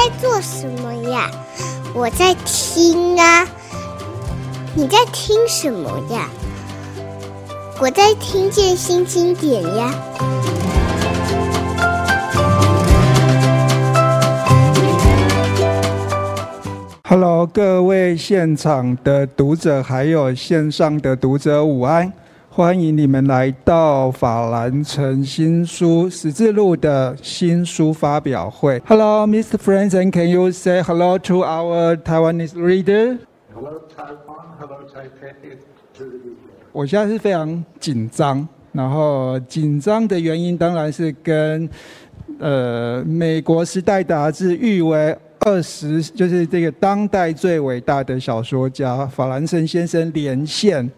在做什么呀？我在听啊。你在听什么呀？我在听见新经典呀。Hello，各位现场的读者，还有线上的读者，午安。欢迎你们来到法兰城新书《十字路》的新书发表会。Hello, Mr. Franson, can you say hello to our Taiwanese reader? Hello, Taiwan. Hello, Taipei. 我现在是非常紧张，然后紧张的原因当然是跟呃美国《时代》杂志誉为二十，就是这个当代最伟大的小说家法兰城先生连线。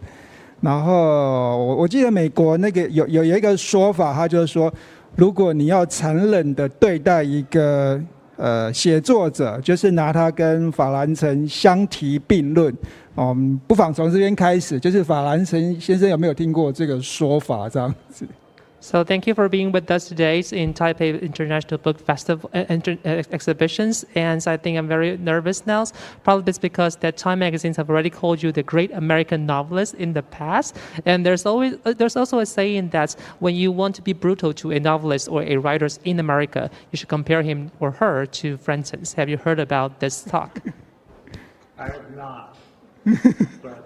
然后我我记得美国那个有有有一个说法，他就是说，如果你要残忍的对待一个呃写作者，就是拿他跟法兰城相提并论。嗯，不妨从这边开始，就是法兰城先生有没有听过这个说法这样子？So thank you for being with us today in Taipei International Book Festival uh, inter, uh, exhibitions. And I think I'm very nervous now. Probably it's because that Time magazines have already called you the great American novelist in the past. And there's always uh, there's also a saying that when you want to be brutal to a novelist or a writer in America, you should compare him or her to Francis. Have you heard about this talk? I have not. but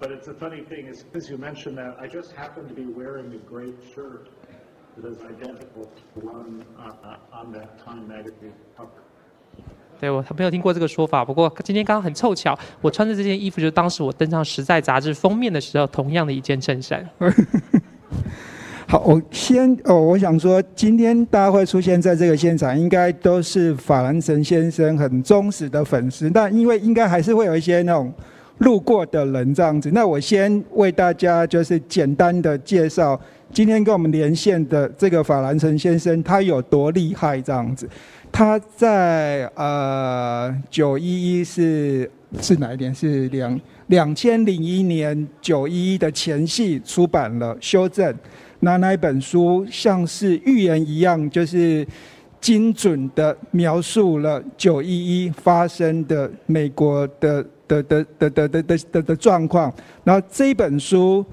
but it's a funny thing, is because you mentioned that, I just happen to be wearing a great shirt that is identical to one uh, on that Time magazine cover. 对，我没有听过这个说法，不过今天刚刚很凑巧，我穿的这件衣服就是当时我登上《时代》杂志封面的时候同样的一件衬衫。好，我先哦，我想说，今天大家会出现在这个现场，应该都是法兰神先生很忠实的粉丝，但因为应该还是会有一些那种。路过的人这样子，那我先为大家就是简单的介绍今天跟我们连线的这个法兰城先生，他有多厉害这样子。他在呃九一一是是哪一年？是两两千零一年九一一的前夕出版了修正，那那一本书像是预言一样，就是精准的描述了九一一发生的美国的。的的的的的的的的状况，然后这一本书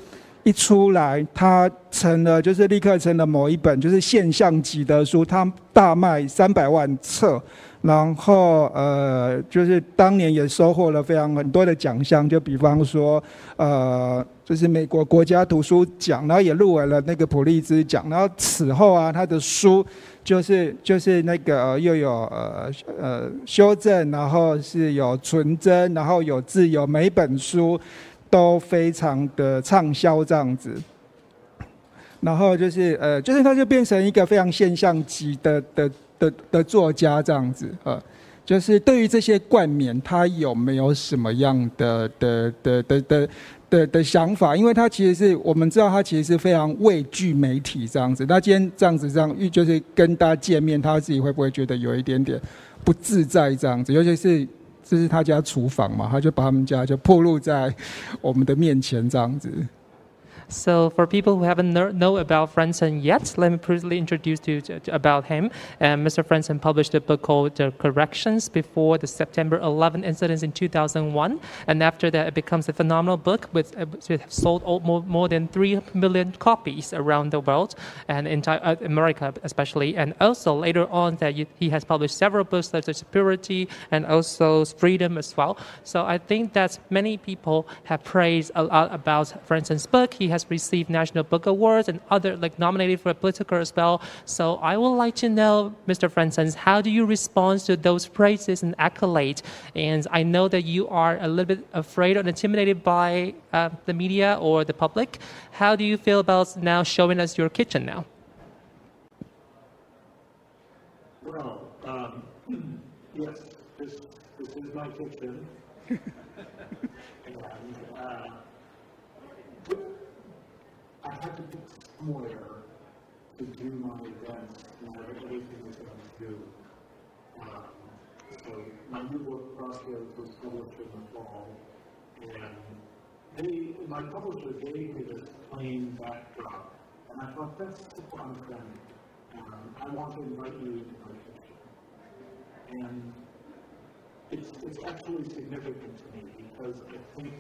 一出来，它成了就是立刻成了某一本就是现象级的书，它大卖三百万册，然后呃就是当年也收获了非常很多的奖项，就比方说呃就是美国国家图书奖，然后也入围了那个普利兹奖，然后此后啊他的书。就是就是那个、又有呃呃修正，然后是有纯真，然后有自由，每本书都非常的畅销这样子。然后就是呃就是他就变成一个非常现象级的的的的，作家这样子呃，就是对于这些冠冕，他有没有什么样的的的的的？的的想法，因为他其实是我们知道他其实是非常畏惧媒体这样子。那今天这样子这样，就是跟大家见面，他自己会不会觉得有一点点不自在这样子？尤其是这是他家厨房嘛，他就把他们家就暴露在我们的面前这样子。So for people who haven't know, about Franson yet, let me briefly introduce you to, to, about him. And Mr. Franson published a book called The Corrections before the September 11 incidents in 2001. And after that, it becomes a phenomenal book with, uh, sold more, more than 3 million copies around the world and in uh, America especially. And also later on that you, he has published several books such as Purity and also Freedom as well. So I think that many people have praised a lot about Franson's book. He has received National Book Awards and other like nominated for a Pulitzer as well. So I would like to know, Mr. Franson, how do you respond to those praises and accolades? And I know that you are a little bit afraid or intimidated by uh, the media or the public. How do you feel about now showing us your kitchen now? Well, um, yes, this, this is my kitchen. I had to pick somewhere to do my events and everything was going to do. Um, so my new book, Crossroads, was published in the fall, and they, my publisher gave me this plain backdrop, and I thought that's fun thing. Um, I want to invite you into my kitchen. And it's, it's actually significant to me because I think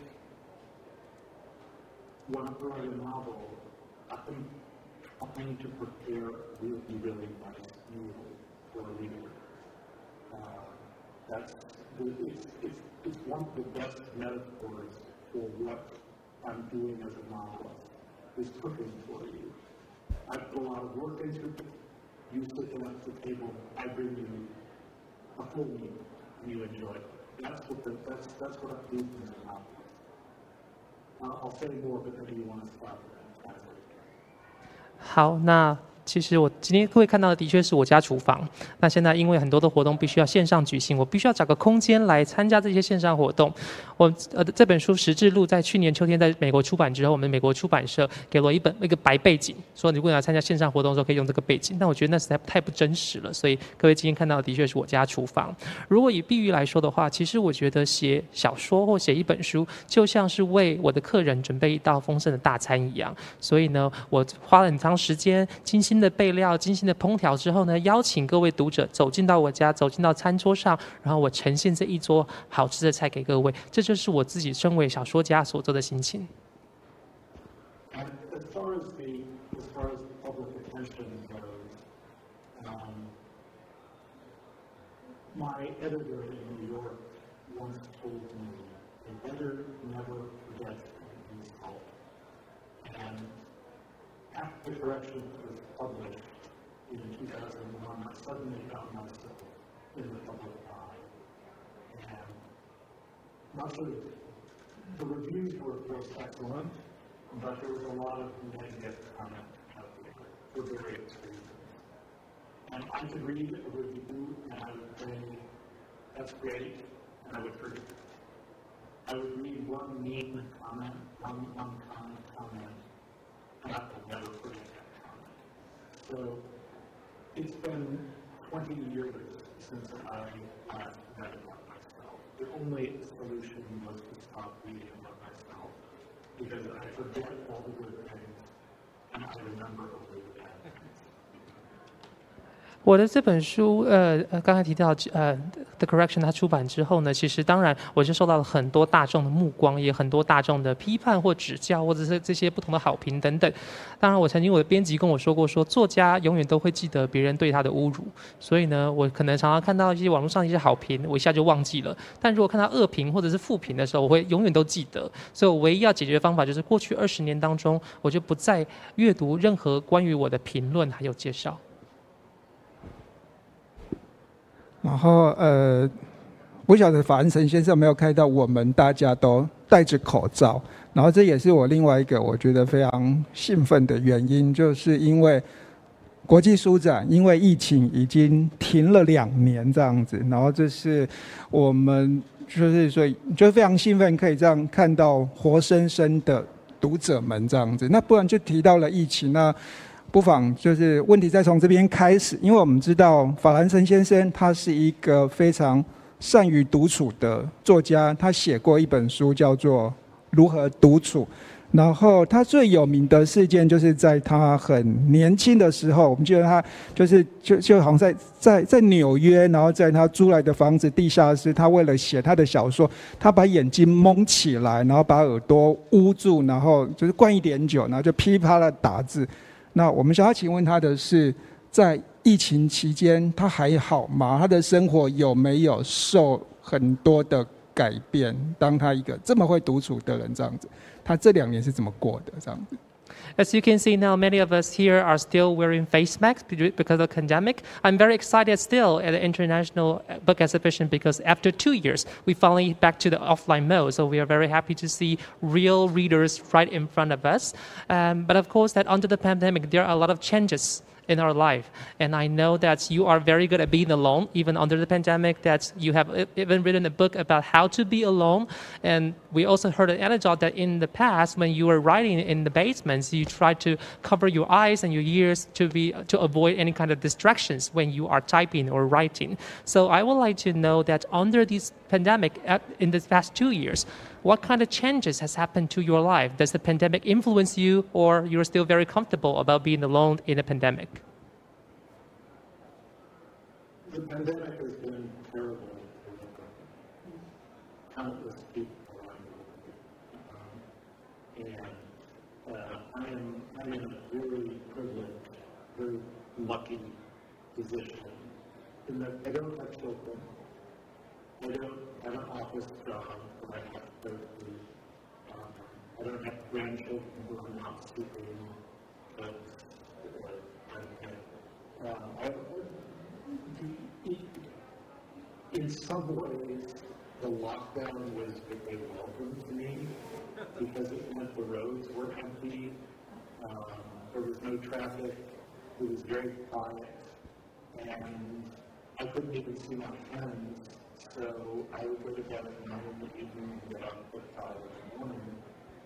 when I write a novel, I'm trying to prepare really, really nice novel for a reader. Uh, that's, it's, it's, it's one of the best metaphors for what I'm doing as a novelist, is cooking for you. I put a lot of work into it. You sit down at the table, I bring you a full meal, and you enjoy it. That's what the, that's that's what I do as a novelist. Uh, I'll say more, but you want to stop. 好，那其实我今天会看到的，的确是我家厨房。那现在因为很多的活动必须要线上举行，我必须要找个空间来参加这些线上活动。我呃这本书《十字路》在去年秋天在美国出版之后，我们美国出版社给了我一本那个白背景，说如果你要参加线上活动的时候可以用这个背景。但我觉得那实在太不真实了，所以各位今天看到的，的确是我家厨房。如果以比喻来说的话，其实我觉得写小说或写一本书，就像是为我的客人准备一道丰盛的大餐一样。所以呢，我花了很长时间，精心的备料，精心的烹调之后呢，邀请各位读者走进到我家，走进到餐桌上，然后我呈现这一桌好吃的菜给各位。这就是我自己身为小说家所做的心情。Reviews were, of course, excellent, but there was a lot of negative comment out there for various reasons. And I could read a review and I would say, that's great, and I would forget. I would read one mean comment, one unkind comment, and I would never forget that comment. So it's been 20 years since I last read about myself. The only solution was to stop reading about myself because I forget all the good things and I remember only. 我的这本书，呃呃，刚才提到，呃，《The Correction》它出版之后呢，其实当然我就受到了很多大众的目光，也很多大众的批判或指教，或者是这些不同的好评等等。当然，我曾经我的编辑跟我说过说，说作家永远都会记得别人对他的侮辱，所以呢，我可能常常看到一些网络上一些好评，我一下就忘记了。但如果看到恶评或者是负评的时候，我会永远都记得。所以我唯一要解决的方法就是，过去二十年当中，我就不再阅读任何关于我的评论还有介绍。然后呃，不晓得法兰岑先生有没有看到，我们大家都戴着口罩。然后这也是我另外一个我觉得非常兴奋的原因，就是因为国际书展因为疫情已经停了两年这样子，然后这是我们就是所以就非常兴奋可以这样看到活生生的读者们这样子。那不然就提到了疫情那。不妨就是问题再从这边开始，因为我们知道法兰岑先生他是一个非常善于独处的作家，他写过一本书叫做《如何独处》，然后他最有名的事件就是在他很年轻的时候，我们记得他就是就就好像在在在纽约，然后在他租来的房子地下室，他为了写他的小说，他把眼睛蒙起来，然后把耳朵捂住，然后就是灌一点酒，然后就噼啪的打字。那我们想要请问他的是，在疫情期间他还好吗？他的生活有没有受很多的改变？当他一个这么会独处的人这样子，他这两年是怎么过的？这样子。As you can see now, many of us here are still wearing face masks because of the pandemic. I'm very excited still at the International Book Exhibition because after two years, we finally back to the offline mode. So we are very happy to see real readers right in front of us. Um, but of course, that under the pandemic, there are a lot of changes in our life. And I know that you are very good at being alone, even under the pandemic, that you have even written a book about how to be alone. And we also heard an anecdote that in the past, when you were writing in the basements, you tried to cover your eyes and your ears to, be, to avoid any kind of distractions when you are typing or writing. So I would like to know that under this pandemic, in the past two years, what kind of changes has happened to your life? Does the pandemic influence you, or you're still very comfortable about being alone in a pandemic? the pandemic has been terrible for countless people around the world. And uh, I am I'm in a very privileged, very lucky position in that I don't have children. I don't have an office job I. Um, I don't have grandchildren who are not sleeping. But, uh, I, in some ways, the lockdown was very welcome to me because it meant the roads were empty, um, there was no traffic, it was very quiet, and I couldn't even see my friends, so I would go to bed at nine in the evening and get up at five in the morning,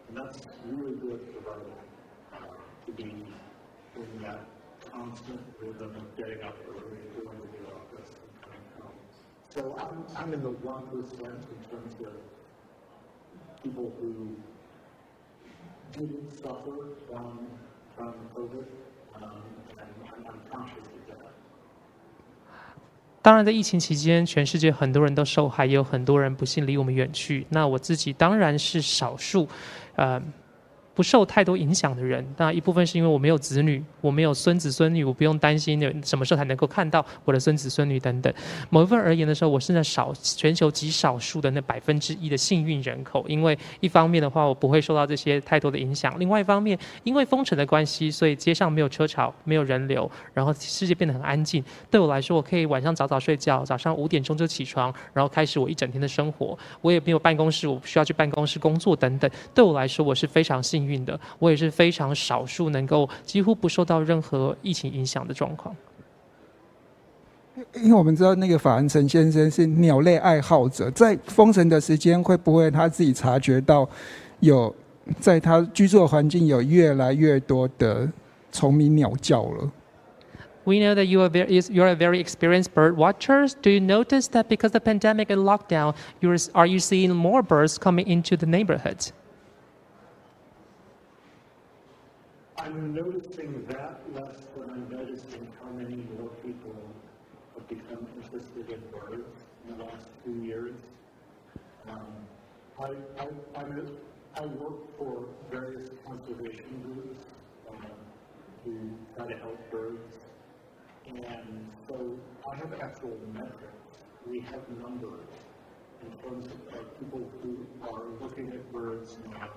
and that's really good for writing, uh, to be in that constant rhythm of getting up early, going to the office, and coming home. So I'm, I'm in the one percent in terms of people who didn't suffer from, from COVID, um, and I'm, I'm conscious of that. 当然，在疫情期间，全世界很多人都受害，也有很多人不幸离我们远去。那我自己当然是少数，呃。不受太多影响的人，那一部分是因为我没有子女，我没有孙子孙女，我不用担心什么时候才能够看到我的孙子孙女等等。某一份而言的时候，我是那少全球极少数的那百分之一的幸运人口，因为一方面的话，我不会受到这些太多的影响；另外一方面，因为封城的关系，所以街上没有车潮，没有人流，然后世界变得很安静。对我来说，我可以晚上早早睡觉，早上五点钟就起床，然后开始我一整天的生活。我也没有办公室，我不需要去办公室工作等等。对我来说，我是非常幸运。运的，我也是非常少数能够几乎不受到任何疫情影响的状况。因为我们知道那个法兰岑先生是鸟类爱好者，在封城的时间，会不会他自己察觉到有在他居住的环境有越来越多的虫鸣鸟叫了？We know that you are very, you are a very experienced bird watchers. Do you notice that because the pandemic and lockdown, you're, are you seeing more birds coming into the neighborhood? I'm noticing that less than I'm noticing how many more people have become interested in birds in the last two years. Um, I, I, I'm work for various conservation groups um, who try to help birds. And so I have actual metrics. We have numbers in terms of, of people who are looking at birds now,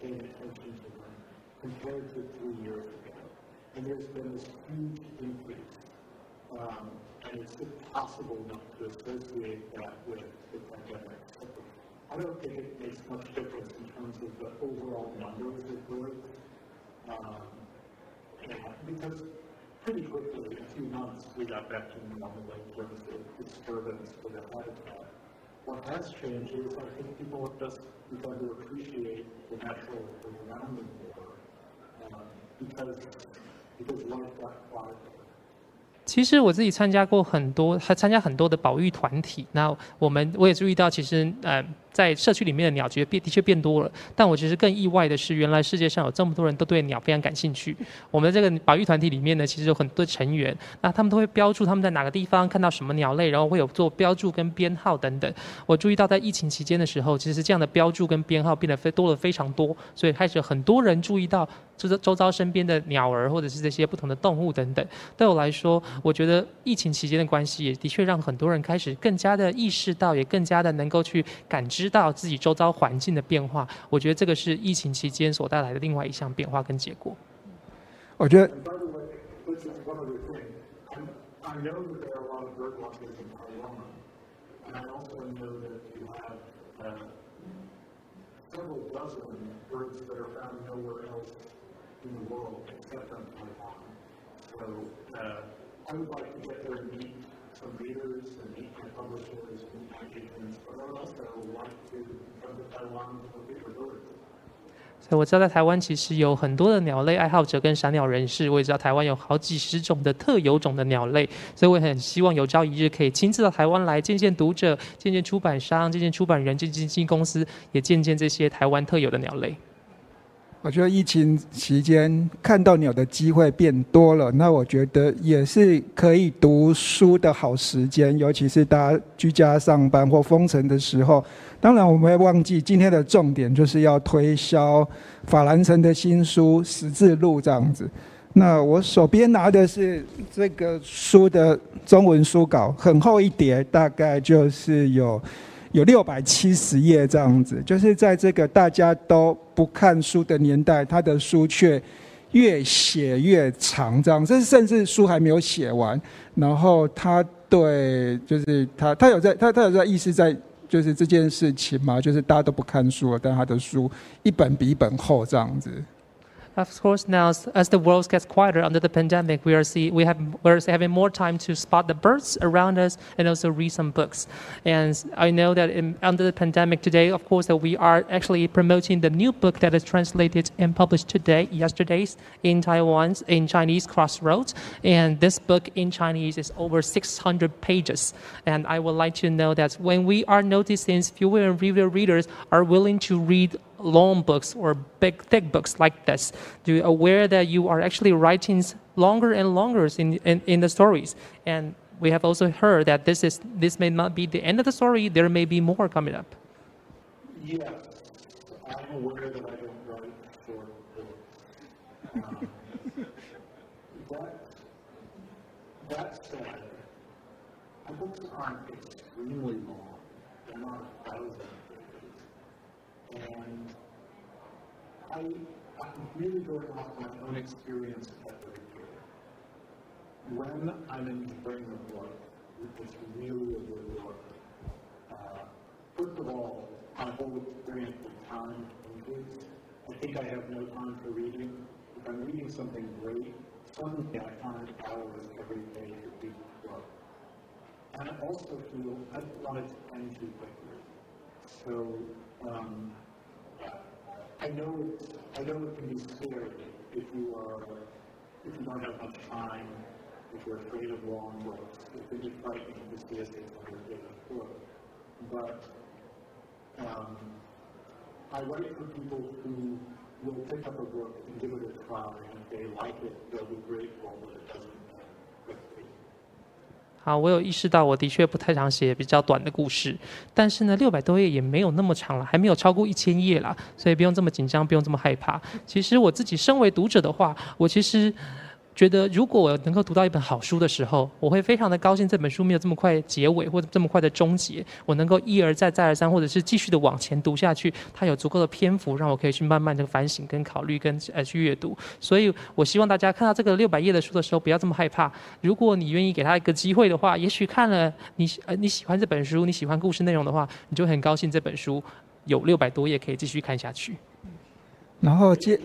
paying attention to compared to three years ago. And there's been this huge increase. Um, and it's impossible not to associate that with the pandemic. I don't think it makes much difference in terms of the overall numbers of birds. Um, because pretty quickly, in a few months, we got back to normal in terms of disturbance for the habitat. What has changed is I think people have just begun to appreciate the natural environment more 其实我自己参加过很多，还参加很多的保育团体。那我们我也注意到，其实呃。在社区里面的鸟觉得变的确变多了，但我其实更意外的是，原来世界上有这么多人都对鸟非常感兴趣。我们这个保育团体里面呢，其实有很多成员，那他们都会标注他们在哪个地方看到什么鸟类，然后会有做标注跟编号等等。我注意到在疫情期间的时候，其实这样的标注跟编号变得非多了非常多，所以开始很多人注意到就是周遭身边的鸟儿或者是这些不同的动物等等。对我来说，我觉得疫情期间的关系也的确让很多人开始更加的意识到，也更加的能够去感知。知道自己周遭环境的变化，我觉得这个是疫情期间所带来的另外一项变化跟结果。我觉得。所以我知道在台湾其实有很多的鸟类爱好者跟赏鸟人士，我也知道台湾有好几十种的特有种的鸟类，所以我很希望有朝一日可以亲自到台湾来见见读者，见见出版商，见见出版人，见见经纪公司，也见见这些台湾特有的鸟类。我觉得疫情期间看到鸟的机会变多了，那我觉得也是可以读书的好时间，尤其是大家居家上班或封城的时候。当然，我们会忘记今天的重点就是要推销法兰城的新书《十字路》这样子。那我手边拿的是这个书的中文书稿，很厚一叠，大概就是有。有六百七十页这样子，就是在这个大家都不看书的年代，他的书却越写越长，这样，这甚至书还没有写完。然后他对，就是他他有在他他有在意思在，就是这件事情嘛，就是大家都不看书了，但他的书一本比一本厚这样子。Of course, now as the world gets quieter under the pandemic, we are see we have we're having more time to spot the birds around us and also read some books. And I know that in, under the pandemic today, of course, that we are actually promoting the new book that is translated and published today, yesterday's in Taiwan's in Chinese Crossroads. And this book in Chinese is over 600 pages. And I would like to know that when we are noticing fewer and fewer readers are willing to read long books or big thick books like this. Do you aware that you are actually writing longer and longer in, in, in the stories? And we have also heard that this is this may not be the end of the story there may be more coming up. Yeah, i'm aware that i don't write books um, that, that said my books aren't extremely long they're not a thousand and I, I'm really going off my own experience the beginning. When I'm in the book, it's really a good book. Uh, first of all, my whole experience with time increases. I think I have no time for reading. If I'm reading something great, suddenly I find hours every day to the book. And I also feel I want it to end too quickly. So um, I know I know it can be scary if you are if you don't have much time, if you're afraid of long books, if it be frightening to see a 600 page book. But um, I write for people who will pick up a book and give it a try, and if they like it, they'll be grateful that it doesn't. 啊，我有意识到，我的确不太常写比较短的故事，但是呢，六百多页也没有那么长了，还没有超过一千页了，所以不用这么紧张，不用这么害怕。其实我自己身为读者的话，我其实。觉得如果我能够读到一本好书的时候，我会非常的高兴。这本书没有这么快结尾，或者这么快的终结，我能够一而再、再而三，或者是继续的往前读下去。它有足够的篇幅，让我可以去慢慢的反省、跟考虑、跟呃去阅读。所以我希望大家看到这个六百页的书的时候，不要这么害怕。如果你愿意给他一个机会的话，也许看了你呃你喜欢这本书，你喜欢故事内容的话，你就很高兴这本书有六百多页可以继续看下去。然后接。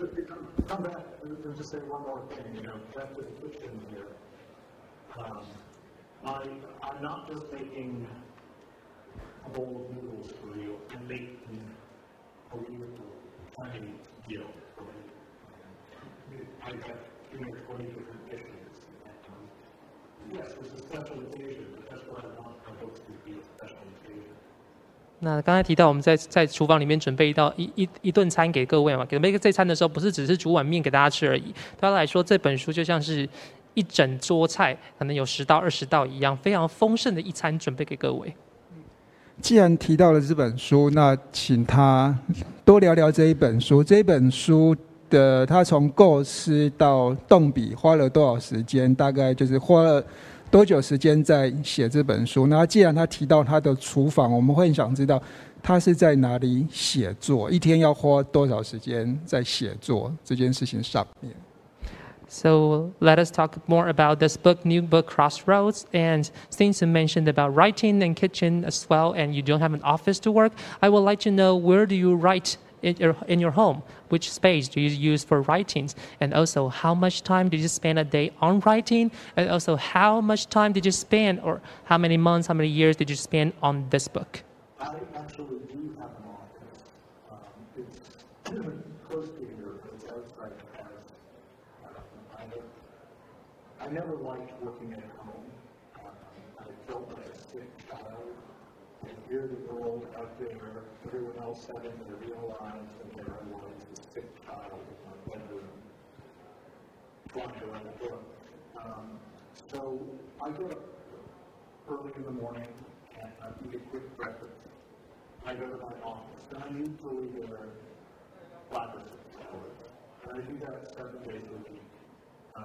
I, I'm not just making a bowl of noodles for you, I'm making a real tiny deal for you. I have you know, 20 different dishes. Yes, it's a special occasion, but that's what I want my books to be a special. 那刚才提到我们在在厨房里面准备一道一一一顿餐给各位嘛，给每个这餐的时候，不是只是煮碗面给大家吃而已。对他来说，这本书就像是。一整桌菜，可能有十到二十道一样，非常丰盛的一餐准备给各位。既然提到了这本书，那请他多聊聊这一本书。这一本书的他从构思到动笔花了多少时间？大概就是花了 多久时间在写这本书？那既然他提到他的厨房，我们会很想知道他是在哪里写作，一天要花多少时间在写作这件事情上面。So let us talk more about this book, new book, Crossroads. And since you mentioned about writing and kitchen as well, and you don't have an office to work, I would like to know where do you write in your, in your home? Which space do you use for writings? And also, how much time did you spend a day on writing? And also, how much time did you spend, or how many months, how many years did you spend on this book? I actually do have an office. Um, it's outside the house I never liked working at home. Um, I felt like a sick child. I hear the world out there, everyone else having their real lives, and there I was, sick child in my bedroom trying to write a book. Um, so I get up early in the morning and I eat a quick breakfast. I go to my office and I usually there five or six hours. And I do that seven days a week. Um,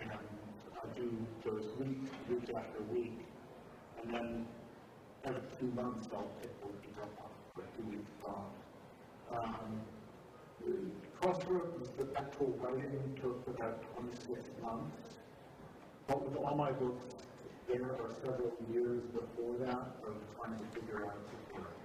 and I do those week, week after week. And then every two months I'll take a week off, or two weeks off. Um, Crossroads, the actual writing took about 26 months. But with all my books, there are several years before that of trying to figure out.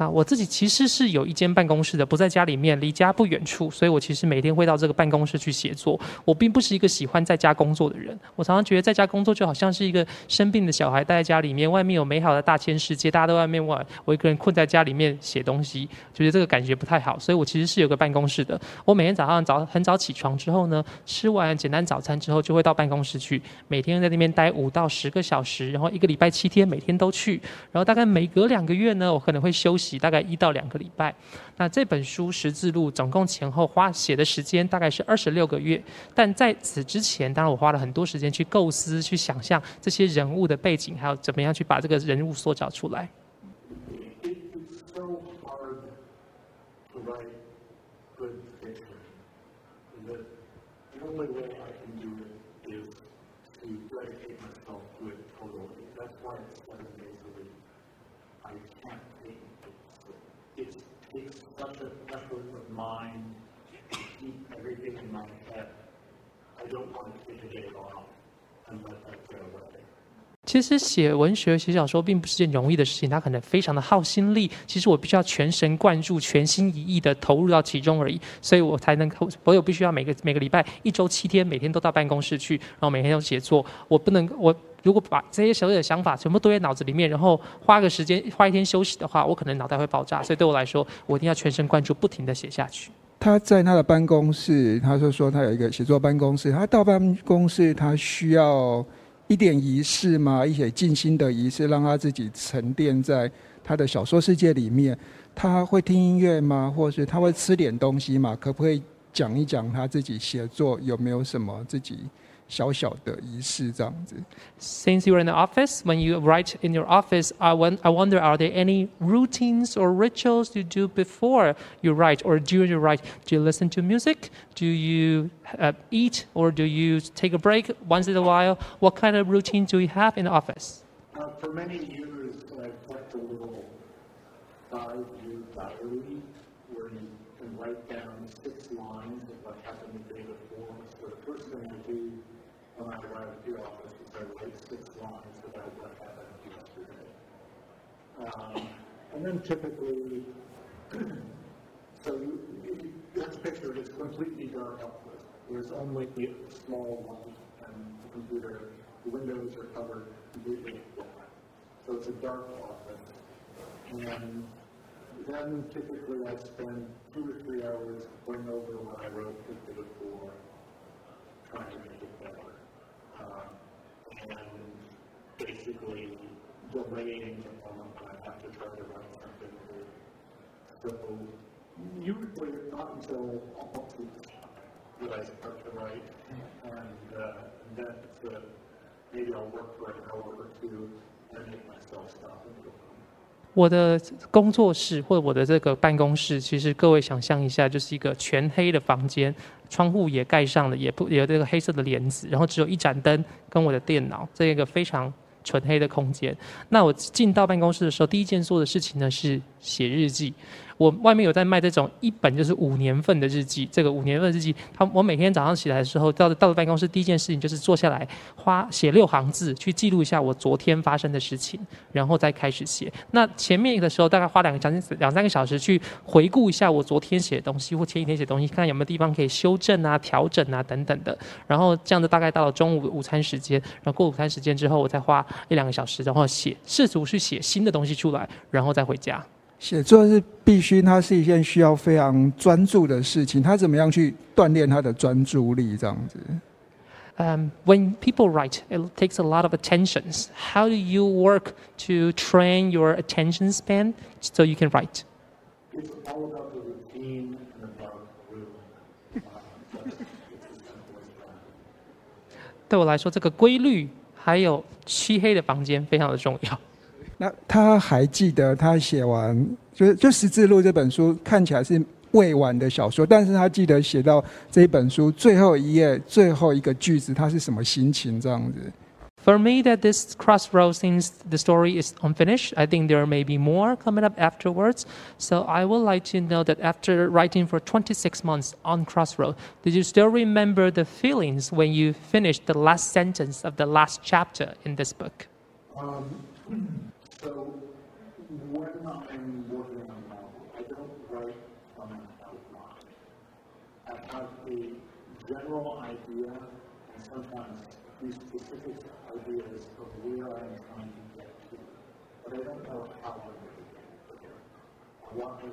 啊，我自己其实是有一间办公室的，不在家里面，离家不远处，所以我其实每天会到这个办公室去写作。我并不是一个喜欢在家工作的人，我常常觉得在家工作就好像是一个生病的小孩待在家里面，外面有美好的大千世界，大家都在外面玩，我一个人困在家里面写东西，觉得这个感觉不太好。所以我其实是有个办公室的。我每天早上早很早起床之后呢，吃完简单早餐之后，就会到办公室去，每天在那边待五到十个小时，然后一个礼拜七天每天都去，然后大概每隔两个月呢，我可能会休息。大概一到两个礼拜。那这本书《十字路》总共前后花写的时间大概是二十六个月。但在此之前，当然我花了很多时间去构思、去想象这些人物的背景，还有怎么样去把这个人物塑造出来。其实写文学、写小说并不是件容易的事情，它可能非常的耗心力。其实我必须要全神贯注、全心一意的投入到其中而已，所以我才能够，我有必须要每个每个礼拜一周七天，每天都到办公室去，然后每天都写作。我不能，我如果把这些所有的想法全部都在脑子里面，然后花个时间花一天休息的话，我可能脑袋会爆炸。所以对我来说，我一定要全神贯注，不停的写下去。他在他的办公室，他就说他有一个写作办公室，他到办公室他需要。一点仪式吗？一些静心的仪式，让他自己沉淀在他的小说世界里面。他会听音乐吗？或是他会吃点东西吗？可不可以讲一讲他自己写作有没有什么自己？小小的仪式这样子。Since you're in the office, when you write in your office, I, want, I wonder, are there any routines or rituals you do before you write or during you write? Do you listen to music? Do you uh, eat or do you take a break once in a while? What kind of routine do you have in the office? Uh, for many years, I've kept a little five-year diary where you can write down six lines of what happened the day before. So the first thing I do when I arrive at the office is I write six lines about what happened yesterday. Um, and then typically, so you, this picture is completely dark with. There's only a small light and the computer, the windows are covered completely black. So it's a dark office. And then typically I spend two or three hours going over what I wrote the day before, trying to make it better and basically delaying the moment when I have to try to write something new. So usually it's not until almost that I start to write, and uh, then uh, maybe I'll work for an hour or two and make myself stop and go. 我的工作室或者我的这个办公室，其实各位想象一下，就是一个全黑的房间，窗户也盖上了，也不也有这个黑色的帘子，然后只有一盏灯跟我的电脑，这一个非常纯黑的空间。那我进到办公室的时候，第一件做的事情呢是写日记。我外面有在卖这种一本就是五年份的日记，这个五年份日记，他我每天早上起来的时候，到到了办公室，第一件事情就是坐下来，花写六行字去记录一下我昨天发生的事情，然后再开始写。那前面的时候大概花两个将近两三个小时去回顾一下我昨天写的东西或前一天写东西，看看有没有地方可以修正啊、调整啊等等的。然后这样子大概到了中午午餐时间，然后过午餐时间之后，我再花一两个小时，然后写，试图去写新的东西出来，然后再回家。写作是必须，它是一件需要非常专注的事情。他怎么样去锻炼他的专注力？这样子。Um, when people write, it takes a lot of attentions. How do you work to train your attention span so you can write? 对我来说，这个规律还有漆黑的房间非常的重要。那他还记得他写完，就就《十字路》这本书看起来是未完的小说，但是他记得写到这本书最后一页最后一个句子，他是什么心情这样子？For me, that this crossroads since the story is unfinished, I think there may be more coming up afterwards. So I would like to know that after writing for 26 months on Crossroad, did you still remember the feelings when you finished the last sentence of the last chapter in this book? Um, so when I'm working on a novel, I don't write from an outline. I have a general idea and sometimes few specific ideas of where I'm trying to get to, but I don't know how I'm going to get there. I want to,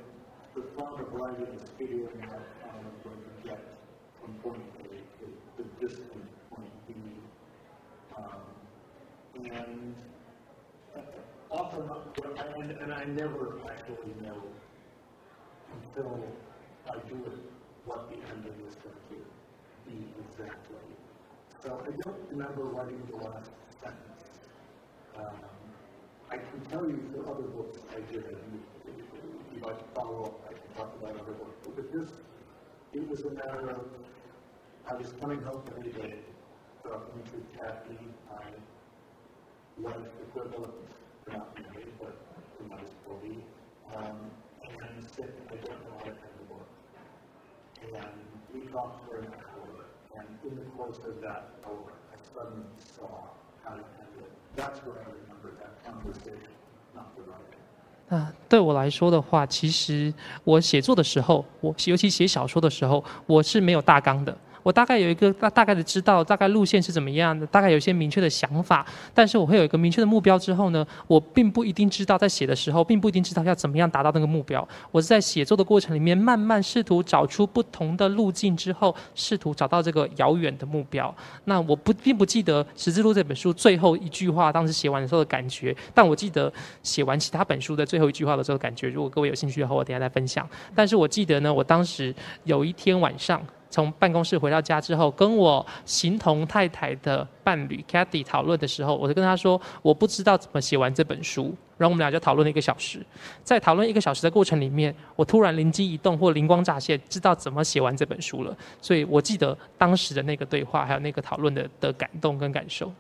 the thought of writing is figuring out how I'm going to get from point A to the distant point B. Um, and often, and, and I never actually know until I do it what the ending is going to be exactly. So I don't remember writing the last sentence. Um, I can tell you for other books I did, if you'd like to follow up, I can talk about other books. But with this, it was a matter of I was coming home every day, talking to Kathy, my wife equivalent, 那对我来说的话，其实我写作的时候，我尤其写小说的时候，我是没有大纲的。我大概有一个大大概的知道大概路线是怎么样的，大概有一些明确的想法，但是我会有一个明确的目标之后呢，我并不一定知道在写的时候，并不一定知道要怎么样达到那个目标。我是在写作的过程里面，慢慢试图找出不同的路径之后，试图找到这个遥远的目标。那我不并不记得《十字路》这本书最后一句话当时写完的时候的感觉，但我记得写完其他本书的最后一句话的时候的感觉。如果各位有兴趣的话，我等下再分享。但是我记得呢，我当时有一天晚上。从办公室回到家之后，跟我形同太太的伴侣 Cathy 讨论的时候，我就跟他说：“我不知道怎么写完这本书。”然后我们俩就讨论了一个小时。在讨论一个小时的过程里面，我突然灵机一动或灵光乍现，知道怎么写完这本书了。所以我记得当时的那个对话，还有那个讨论的的感动跟感受。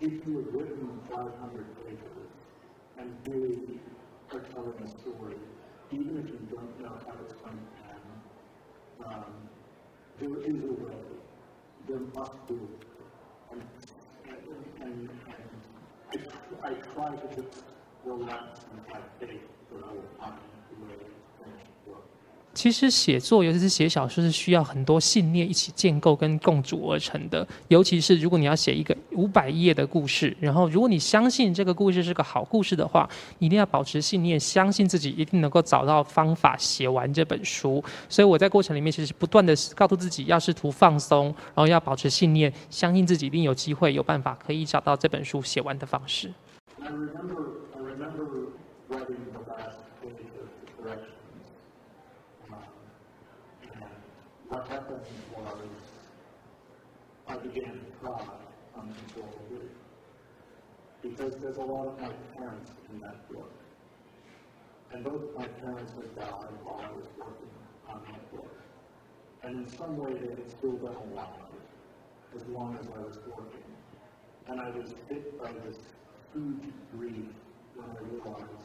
If you had written 500 pages and really are telling a story, even if you don't know how it's going to end, um, there is a way. There must be. And, and, and, I, I try to just relax and have faith that I will find the way 其实写作，尤其是写小说，是需要很多信念一起建构跟共筑而成的。尤其是如果你要写一个五百页的故事，然后如果你相信这个故事是个好故事的话，一定要保持信念，相信自己一定能够找到方法写完这本书。所以我在过程里面其实不断的告诉自己要试图放松，然后要保持信念，相信自己一定有机会、有办法可以找到这本书写完的方式。What happened was I began to cry uncontrollably because there's a lot of my parents in that book. And both my parents had died while I was working on that book. And in some way they had still been alive as long as I was working. And I was hit by this huge grief when I realized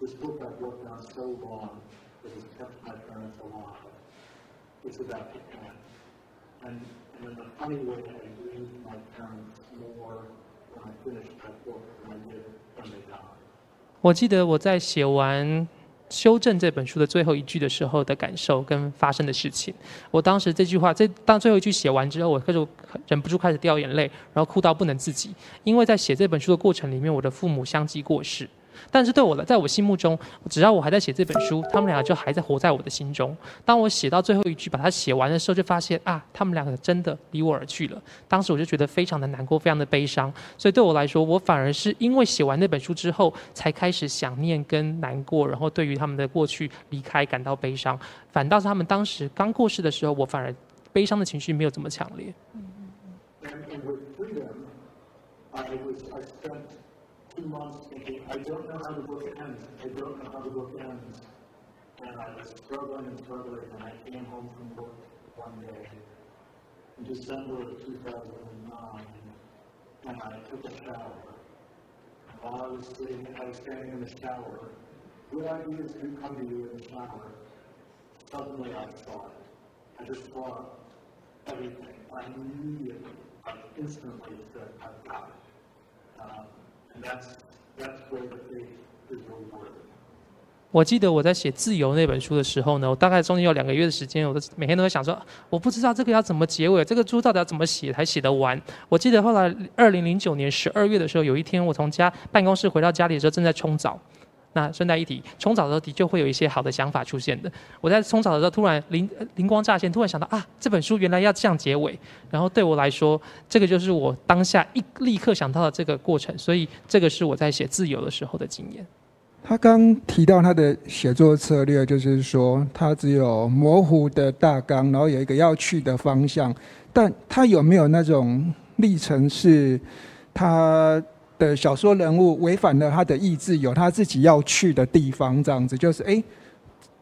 this book I've worked on so long that has kept my parents alive it's about Japan. And, and in a funny way, I grieved my parents more when I finished that book than I did when they died. 我记得我在写完《修正》这本书的最后一句的时候的感受跟发生的事情。我当时这句话，这当最后一句写完之后，我开始忍不住开始掉眼泪，然后哭到不能自己。因为在写这本书的过程里面，我的父母相继过世。但是对我来，在我心目中，只要我还在写这本书，他们俩就还在活在我的心中。当我写到最后一句，把它写完的时候，就发现啊，他们两个真的离我而去了。当时我就觉得非常的难过，非常的悲伤。所以对我来说，我反而是因为写完那本书之后，才开始想念跟难过，然后对于他们的过去离开感到悲伤。反倒是他们当时刚过世的时候，我反而悲伤的情绪没有这么强烈。two months thinking, I don't know how the book ends. I don't know how the book ends. And I was struggling and struggling, and I came home from work one day in December of 2009, and I took a shower. And while I was sitting, I was standing in the shower. Good ideas do come to you in the shower. Suddenly I saw it. I just saw everything. I immediately, I instantly said, I've got it. Um, 我记得我在写《自由》那本书的时候呢，我大概中间有两个月的时间，我都每天都在想说，我不知道这个要怎么结尾，这个书到底要怎么写才写得完。我记得后来二零零九年十二月的时候，有一天我从家办公室回到家里的时候，正在冲澡。那顺带一提，冲澡的时候的确会有一些好的想法出现的。我在冲澡的时候，突然灵灵光乍现，突然想到啊，这本书原来要这样结尾。然后对我来说，这个就是我当下一立刻想到的这个过程。所以这个是我在写自由的时候的经验。他刚提到他的写作策略，就是说他只有模糊的大纲，然后有一个要去的方向。但他有没有那种历程，是他？的小说人物违反了他的意志，有他自己要去的地方，这样子就是哎，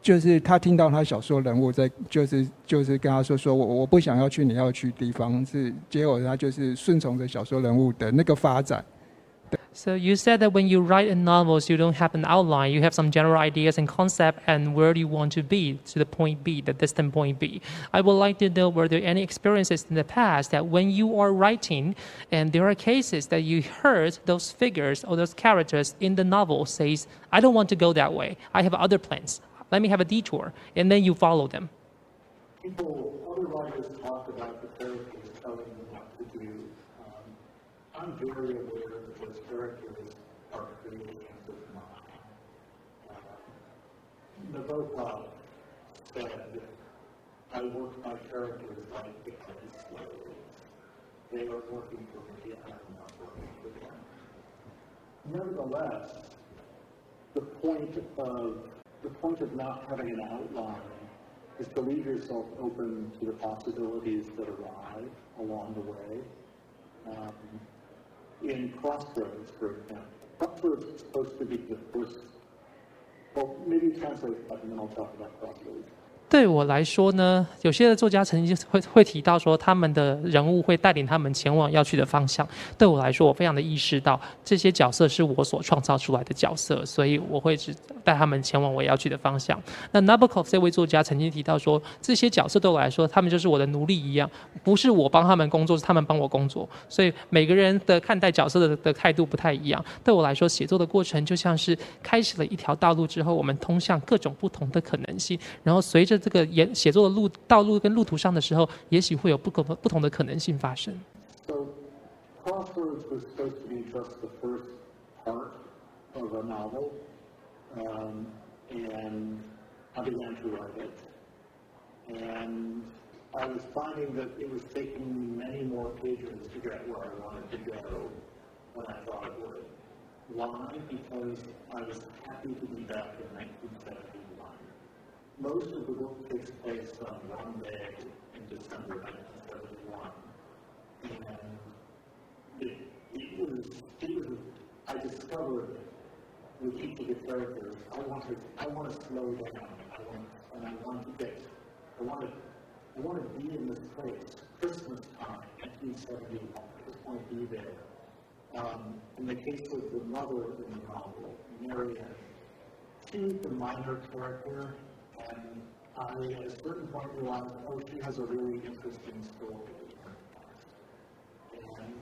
就是他听到他小说人物在，就是就是跟他说说我我不想要去你要去地方，是结果他就是顺从着小说人物的那个发展。So you said that when you write in novels, you don't have an outline. You have some general ideas and concept and where do you want to be to the point B, the distant point B. I would like to know were there any experiences in the past that when you are writing and there are cases that you heard those figures or those characters in the novel says, I don't want to go that way. I have other plans. Let me have a detour. And then you follow them. People, other writers talk about the telling them what to do. Um, I'm very aware characters are creations of mine. Uh, Nabokov said, I work my characters like becoming slaves. They are working for me, and I am not working for them. Nevertheless, the point of the point of not having an outline is to leave yourself open to the possibilities that arrive along the way. Um, in Crossroads, for example. Crossroads is supposed to be the first. Well, maybe translate that and then I'll talk about Crossroads. 对我来说呢，有些的作家曾经会会提到说，他们的人物会带领他们前往要去的方向。对我来说，我非常的意识到这些角色是我所创造出来的角色，所以我会只带他们前往我要去的方向。那 Nabokov 这位作家曾经提到说，这些角色对我来说，他们就是我的奴隶一样，不是我帮他们工作，是他们帮我工作。所以每个人的看待角色的的态度不太一样。对我来说，写作的过程就像是开启了一条道路之后，我们通向各种不同的可能性，然后随着。这个演写作的路道路跟路途上的时候，也许会有不可不同的可能性发生。So, Crossroads was supposed to be just the first part of a novel, um, and I began to write it. And I was finding that it was taking many more pages to get where I wanted to go than I thought it would. Why? Because I was happy to be back in 1970. Most of the book takes place on one day in December 1971. And it, it was, it was, I discovered with each of the characters, I want to, I want to slow down. I want, and I want to get, I want to, I want to be in this place, Christmas time, 1971. I just want to be there. Um, in the case of the mother in the novel, Marianne, she's the minor character and I, at a certain point, realized, oh, she has a really interesting story. And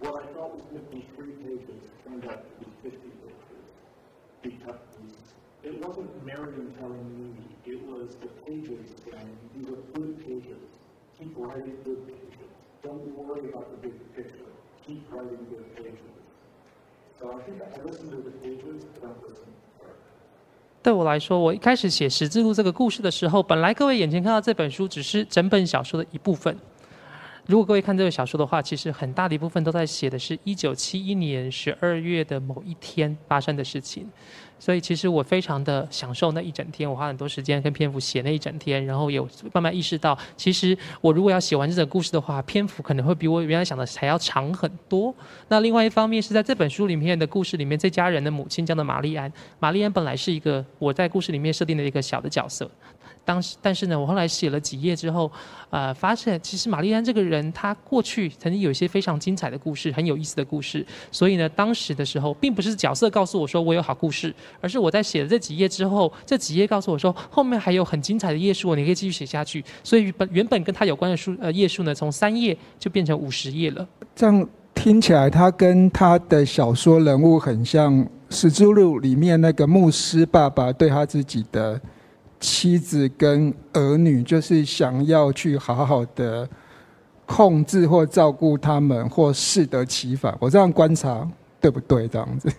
what I thought was going to be three pages turned out to be 50 pages. Because it wasn't Marion telling me, it was the pages saying, these are good pages. Keep writing good pages. Don't worry about the big picture. Keep writing good pages. So I think I listened to the pages, but don't listen to her. 对我来说，我一开始写《十字路》这个故事的时候，本来各位眼前看到这本书只是整本小说的一部分。如果各位看这个小说的话，其实很大的一部分都在写的是一九七一年十二月的某一天发生的事情。所以其实我非常的享受那一整天，我花很多时间跟篇幅写那一整天，然后有慢慢意识到，其实我如果要写完这个故事的话，篇幅可能会比我原来想的还要长很多。那另外一方面是在这本书里面的故事里面，这家人的母亲叫做玛丽安，玛丽安本来是一个我在故事里面设定的一个小的角色。当时，但是呢，我后来写了几页之后，呃，发现其实玛丽安这个人，她过去曾经有一些非常精彩的故事，很有意思的故事。所以呢，当时的时候，并不是角色告诉我说我有好故事，而是我在写了这几页之后，这几页告诉我说后面还有很精彩的页数，你可以继续写下去。所以本原本跟他有关的书，呃，页数呢，从三页就变成五十页了。这样听起来，他跟他的小说人物很像，《十字路》里面那个牧师爸爸对他自己的。妻子跟儿女就是想要去好好的控制或照顾他们，或适得其反。我这样观察对不对？这样子，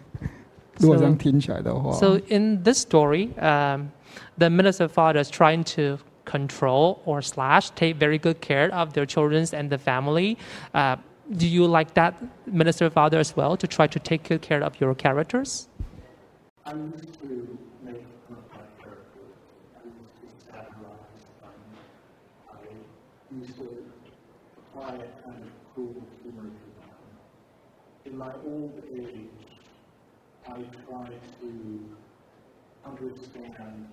如果这样听起来的话。So, so in this story, um, the minister father is trying to control or slash take very good care of their children and the family. Uh, do you like that minister father as well to try to take good care of your characters? A kind of humor to them. In my old age, I try to understand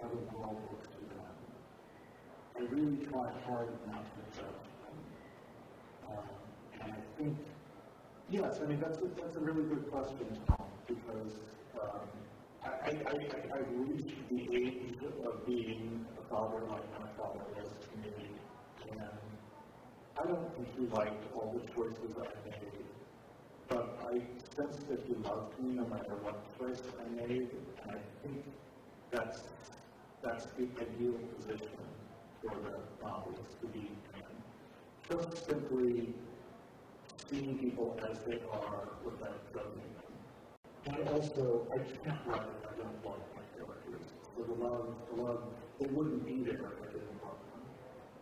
how the world looks to them. I really try hard not to judge them. Um, and I think, yes, I mean, that's a, that's a really good question, Tom, because um, I, I, I, I've reached the age of being a father like my father was to me I don't think he liked all the choices I made, but I sense that he loved me no matter what choice I made, and I think that's that's the ideal position for the novelist to be in. Just simply seeing people as they are without judging them. And also, I can't write if I don't like my characters. So the love, the love, they wouldn't be there if I didn't love.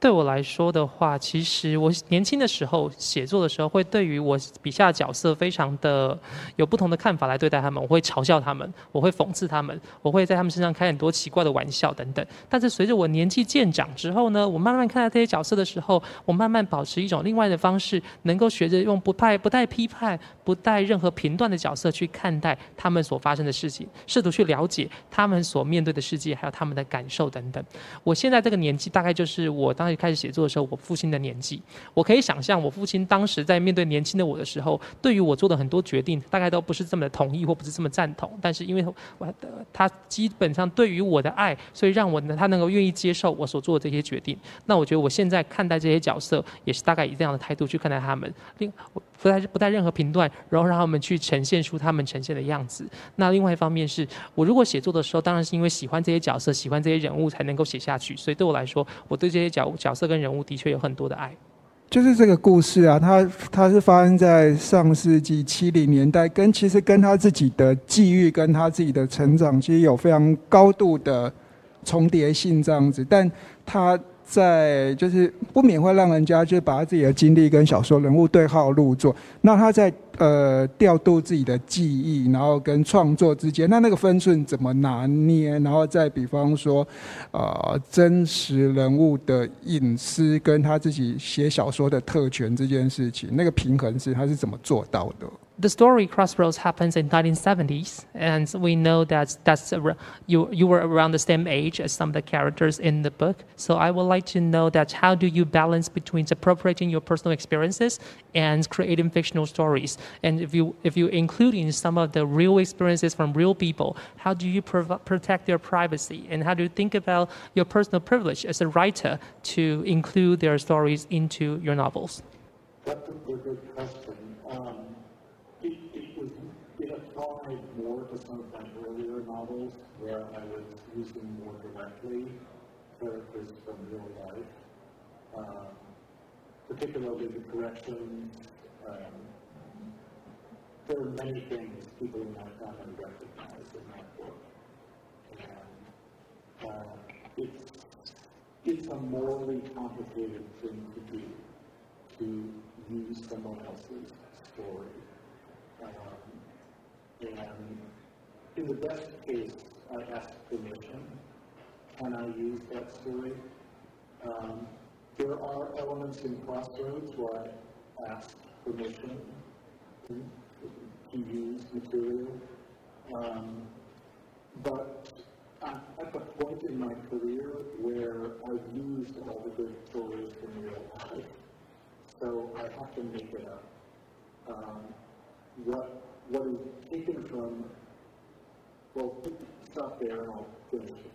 对我来说的话，其实我年轻的时候写作的时候，会对于我笔下的角色非常的有不同的看法来对待他们。我会嘲笑他们，我会讽刺他们，我会在他们身上开很多奇怪的玩笑等等。但是随着我年纪渐长之后呢，我慢慢看到这些角色的时候，我慢慢保持一种另外的方式，能够学着用不派不带批判、不带任何评断的角色去看待他们所发生的事情，试图去了解他们所面对的世界，还有他们的感受等等。我现在这个年纪，大概就是我当。开始写作的时候，我父亲的年纪，我可以想象我父亲当时在面对年轻的我的时候，对于我做的很多决定，大概都不是这么的同意或不是这么赞同。但是因为我的他基本上对于我的爱，所以让我呢他能够愿意接受我所做的这些决定。那我觉得我现在看待这些角色，也是大概以这样的态度去看待他们，另不带不带任何评断，然后让他们去呈现出他们呈现的样子。那另外一方面是我如果写作的时候，当然是因为喜欢这些角色，喜欢这些人物才能够写下去。所以对我来说，我对这些角角色跟人物的确有很多的爱。就是这个故事啊，它它是发生在上世纪七零年代，跟其实跟他自己的际遇跟他自己的成长，其实有非常高度的重叠性这样子，但他。在就是不免会让人家就把他自己的经历跟小说人物对号入座。那他在呃调度自己的记忆，然后跟创作之间，那那个分寸怎么拿捏？然后再比方说，呃，真实人物的隐私跟他自己写小说的特权这件事情，那个平衡是他是怎么做到的？The story Crossroads happens in 1970s, and we know that that's you you were around the same age as some of the characters in the book. So I would like to know that how do you balance between appropriating your personal experiences and creating fictional stories? And if you if you including some of the real experiences from real people, how do you prov- protect their privacy? And how do you think about your personal privilege as a writer to include their stories into your novels? That's a good question. Um, applied more to some of my earlier novels where I was using more directly characters from real life, um, particularly the corrections um, there are many things people in my family recognize in that book. And uh, it's, it's a morally complicated thing to do, to use someone else's story. Um, and in the best case, I ask permission. Can I use that story? Um, there are elements in Crossroads where I ask permission to, to use material. Um, but I'm at the point in my career where I've used all the good stories from real life, so I have to make it up. Um, what what is taken from well, stop there and I'll finish it.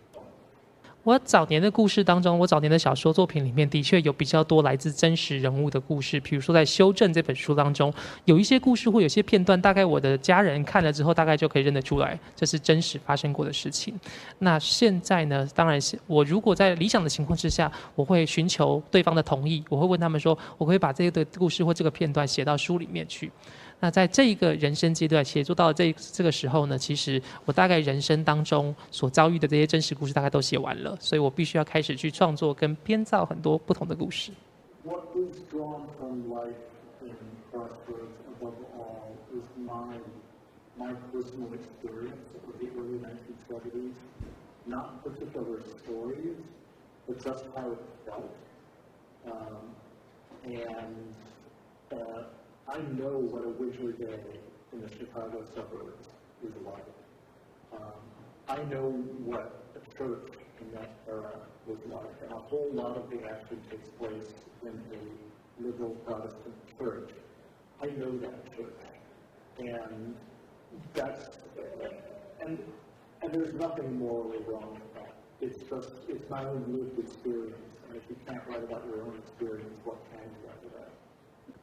我早年的故事当中，我早年的小说作品里面的确有比较多来自真实人物的故事。比如说在《修正》这本书当中，有一些故事或有些片段，大概我的家人看了之后，大概就可以认得出来，这是真实发生过的事情。那现在呢，当然是我如果在理想的情况之下，我会寻求对方的同意，我会问他们说，我可以把这个故事或这个片段写到书里面去。那在这一个人生阶段，写作到这这个时候呢，其实我大概人生当中所遭遇的这些真实故事，大概都写完了，所以我必须要开始去创作跟编造很多不同的故事。I know what a winter day in the Chicago suburbs is like. Um, I know what a church in that era was like, and a whole lot of the action takes place in a liberal Protestant church. I know that church, and that's and and there's nothing morally wrong with that. It's just it's my own lived experience, and if you can't write about your own experience, what can you write about?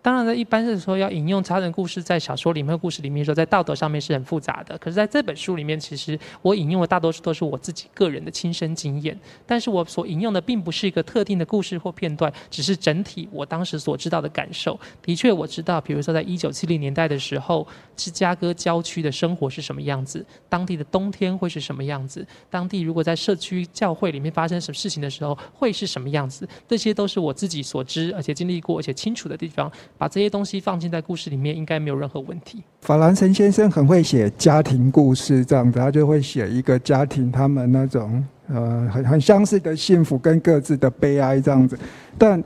当然呢，一般是说要引用他人故事在小说里面、故事里面说，在道德上面是很复杂的。可是在这本书里面，其实我引用的大多数都是我自己个人的亲身经验。但是我所引用的并不是一个特定的故事或片段，只是整体我当时所知道的感受。的确，我知道，比如说在一九七零年代的时候，芝加哥郊区的生活是什么样子，当地的冬天会是什么样子，当地如果在社区教会里面发生什么事情的时候会是什么样子，这些都是我自己所知而且经历过而且清楚的地方。把这些东西放进在故事里面，应该没有任何问题。法兰岑先生很会写家庭故事，这样子他就会写一个家庭，他们那种呃很很相似的幸福跟各自的悲哀这样子。但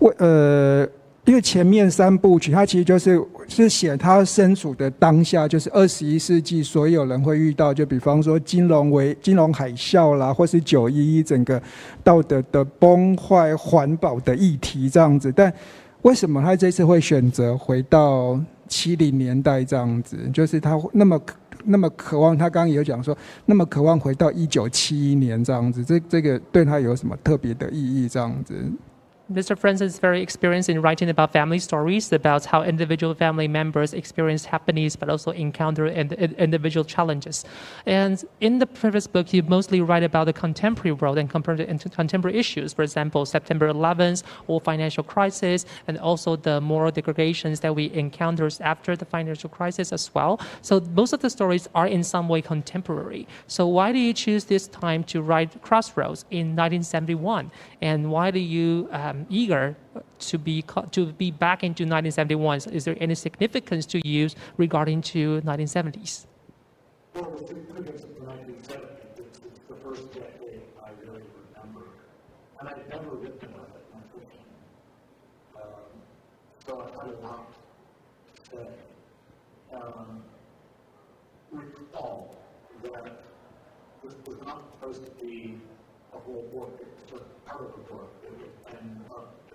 为呃，因为前面三部曲，他其实就是是写他身处的当下，就是二十一世纪所有人会遇到，就比方说金融危、金融海啸啦，或是九一一整个道德的崩坏、环保的议题这样子，但。为什么他这次会选择回到七零年代这样子？就是他那么那么渴望，他刚刚有讲说，那么渴望回到一九七一年这样子，这这个对他有什么特别的意义？这样子。Mr. Franzen is very experienced in writing about family stories, about how individual family members experience happiness, but also encounter ind- individual challenges. And in the previous book, you mostly write about the contemporary world and contemporary issues, for example, September 11th or financial crisis, and also the moral degradations that we encountered after the financial crisis as well. So most of the stories are in some way contemporary. So why do you choose this time to write Crossroads in 1971? And why do you um, eager to be to be back into 1971. Is there any significance to use regarding to 1970s? Well, the significance of the 1970s is it's the first decade I really remember, and I've never written about it. Um, so I had a to say. Um, recall that this was not supposed to be a whole book; of a book and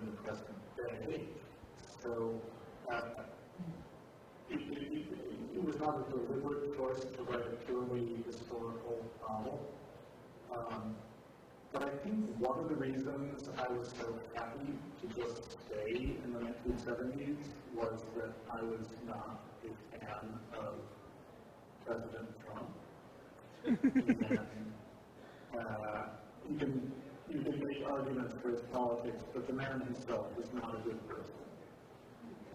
in the present day. So uh, it, it, it, was not a deliberate choice to write a purely historical novel. Um, but I think one of the reasons I was so happy to just stay in the 1970s was that I was not a fan of President Trump. and, uh, even you can make arguments for his politics, but the man himself is not a good person.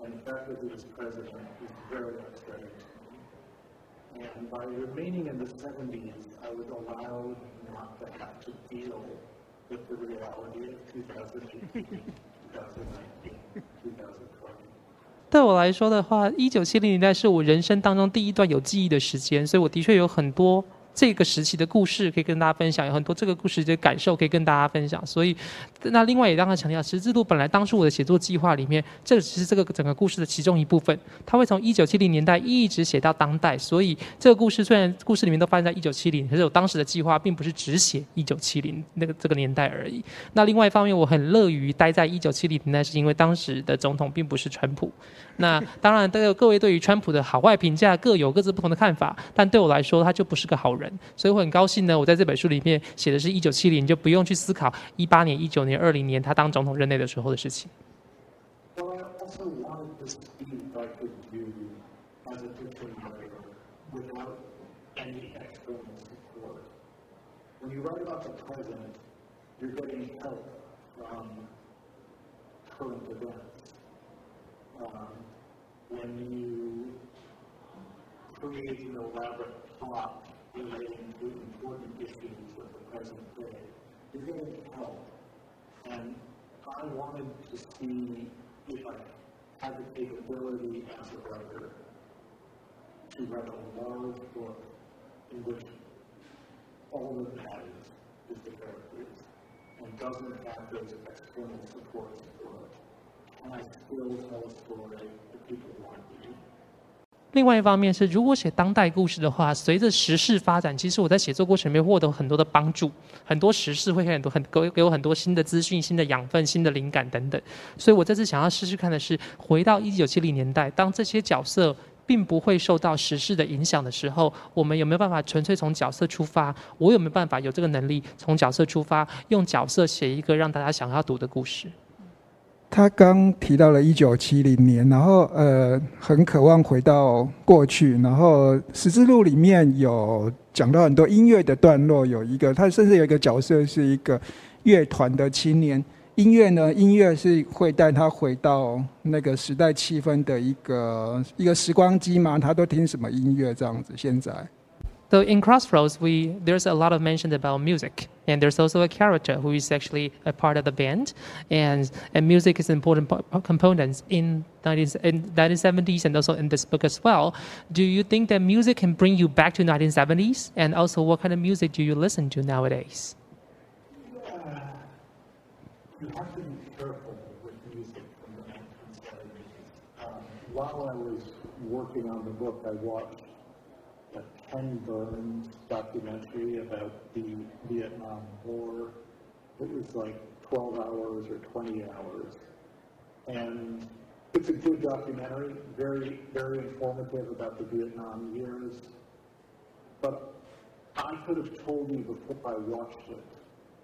And the fact that he was president is very upsetting And by remaining in the 70s, I was allowed not to have to deal with the reality of 2018, 2019, 2020. 对我来说的话，一九七零年代是我人生当中第一段有记忆的时间，所以我的确有很多。这个时期的故事可以跟大家分享，有很多这个故事的感受可以跟大家分享。所以，那另外也让他强调，十字路本来当初我的写作计划里面，这只是这个整个故事的其中一部分。他会从一九七零年代一直写到当代，所以这个故事虽然故事里面都发生在一九七零，可是我当时的计划并不是只写一九七零那个这个年代而已。那另外一方面，我很乐于待在一九七零年代，是因为当时的总统并不是川普。那当然，这个各位对于川普的好坏评价各有各自不同的看法，但对我来说，他就不是个好人。所以我很高兴呢，我在这本书里面写的是一九七零，就不用去思考一八年、一九年、二零年他当总统任内的时候的事情。Relating to important issues of the present day. You're going to help. And I wanted to see if I had the capability as a writer to write a large book in which all that matters is the characters and doesn't have those external supports for 另外一方面是，如果写当代故事的话，随着时事发展，其实我在写作过程里面获得很多的帮助，很多时事会给很多很给给我很多新的资讯、新的养分、新的灵感等等。所以我这次想要试试看的是，回到一九七零年代，当这些角色并不会受到时事的影响的时候，我们有没有办法纯粹从角色出发？我有没有办法有这个能力从角色出发，用角色写一个让大家想要读的故事？他刚提到了一九七零年，然后呃，很渴望回到过去。然后《十字路》里面有讲到很多音乐的段落，有一个他甚至有一个角色是一个乐团的青年。音乐呢，音乐是会带他回到那个时代气氛的一个一个时光机嘛？他都听什么音乐这样子？现在。So in Crossroads, we there's a lot of mention about music, and there's also a character who is actually a part of the band, and and music is an important component in 19, in 1970s and also in this book as well. Do you think that music can bring you back to 1970s, and also what kind of music do you listen to nowadays? Yeah. You have to be careful with music from the 1970s. Um, while I was working on the book, I watched Ken Burns documentary about the Vietnam War. It was like 12 hours or 20 hours. And it's a good documentary, very, very informative about the Vietnam years. But I could have told you before I watched it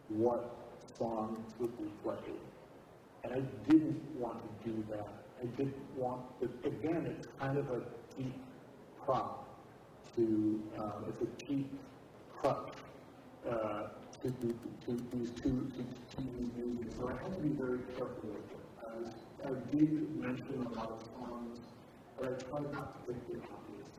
what songs would be played. And I didn't want to do that. I didn't want to, again, it's kind of a deep prop to, um, it's a cheap crutch uh, to, to, to these two, to, to these movies. So I have to be very careful with it. I, did mention a lot of songs, but I try not to pick the obvious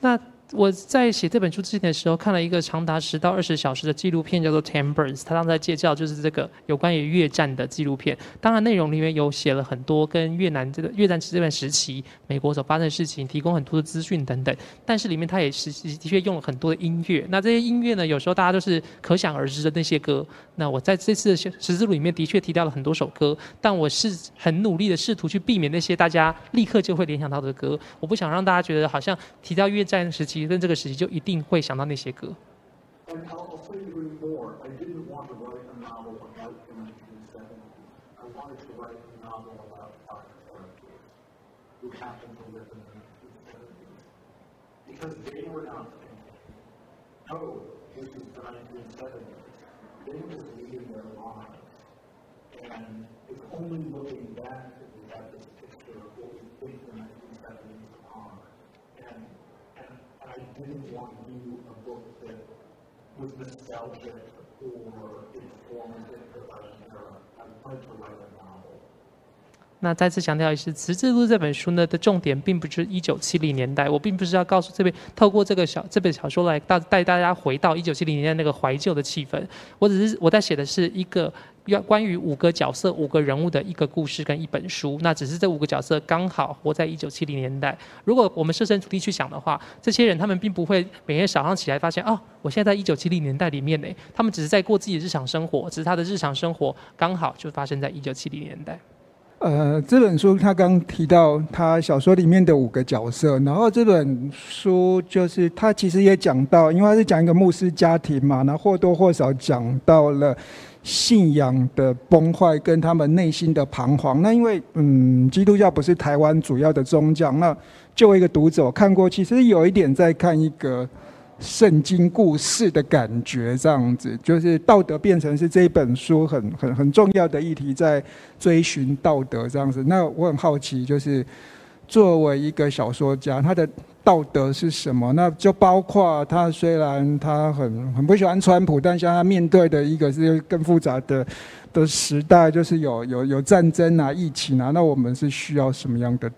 songs. 我在写这本书之前的时候，看了一个长达十到二十小时的纪录片，叫做《Timbers》。他当时在介绍就是这个有关于越战的纪录片。当然，内容里面有写了很多跟越南这个越战这段时期美国所发生的事情，提供很多的资讯等等。但是里面他也是的确用了很多的音乐。那这些音乐呢，有时候大家都是可想而知的那些歌。那我在这次的十字路里面的确提到了很多首歌，但我是很努力的试图去避免那些大家立刻就会联想到的歌。我不想让大家觉得好像提到越战时期。其实跟这个时期就一定会想到那些歌。那再次强调一次辞职录这本书呢的重点并不是一九七零年代我并不是要告诉这边透过这个小这本小说来到带大家回到一九七零年代那个怀旧的气氛我只是我在写的是一个要关于五个角色、五个人物的一个故事跟一本书。那只是这五个角色刚好活在一九七零年代。如果我们设身处地去想的话，这些人他们并不会每天早上起来发现哦，我现在在一九七零年代里面呢。他们只是在过自己的日常生活，只是他的日常生活刚好就发生在一九七零年代。呃，这本书他刚提到他小说里面的五个角色，然后这本书就是他其实也讲到，因为他是讲一个牧师家庭嘛，那或多或少讲到了信仰的崩坏跟他们内心的彷徨。那因为嗯，基督教不是台湾主要的宗教，那作为一个读者我看过，其实有一点在看一个。圣经故事的感觉，这样子就是道德变成是这一本书很很很重要的议题，在追寻道德这样子。那我很好奇，就是作为一个小说家，他的道德是什么？那就包括他虽然他很很不喜欢川普，但是他面对的一个是更复杂的的时代，就是有有有战争啊、疫情啊，那我们是需要什么样的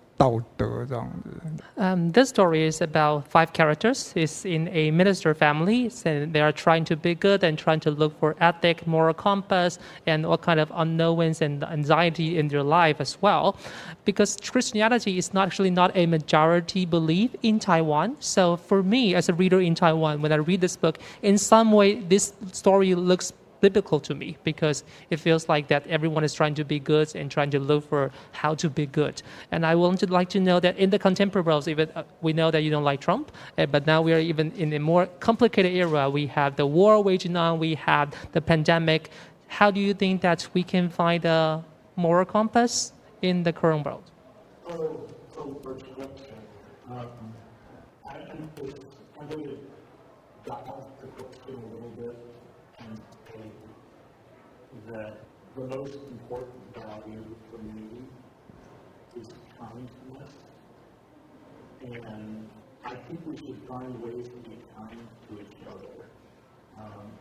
this story is about five characters. It's in a minister family, and they are trying to be good and trying to look for ethic, moral compass, and what kind of unknowns and anxiety in their life as well. Because Christianity is not actually not a majority belief in Taiwan. So for me, as a reader in Taiwan, when I read this book, in some way, this story looks biblical to me because it feels like that everyone is trying to be good and trying to look for how to be good. And I want to like to know that in the contemporary world, even uh, we know that you don't like Trump, uh, but now we are even in a more complicated era. We have the war waging on, we have the pandemic. How do you think that we can find a moral compass in the current world? Oh, first question. Um, I think this, I'm going to dial the question a little bit that the most important value for me is kindness. And I think we should find ways to be kind to each other. Um,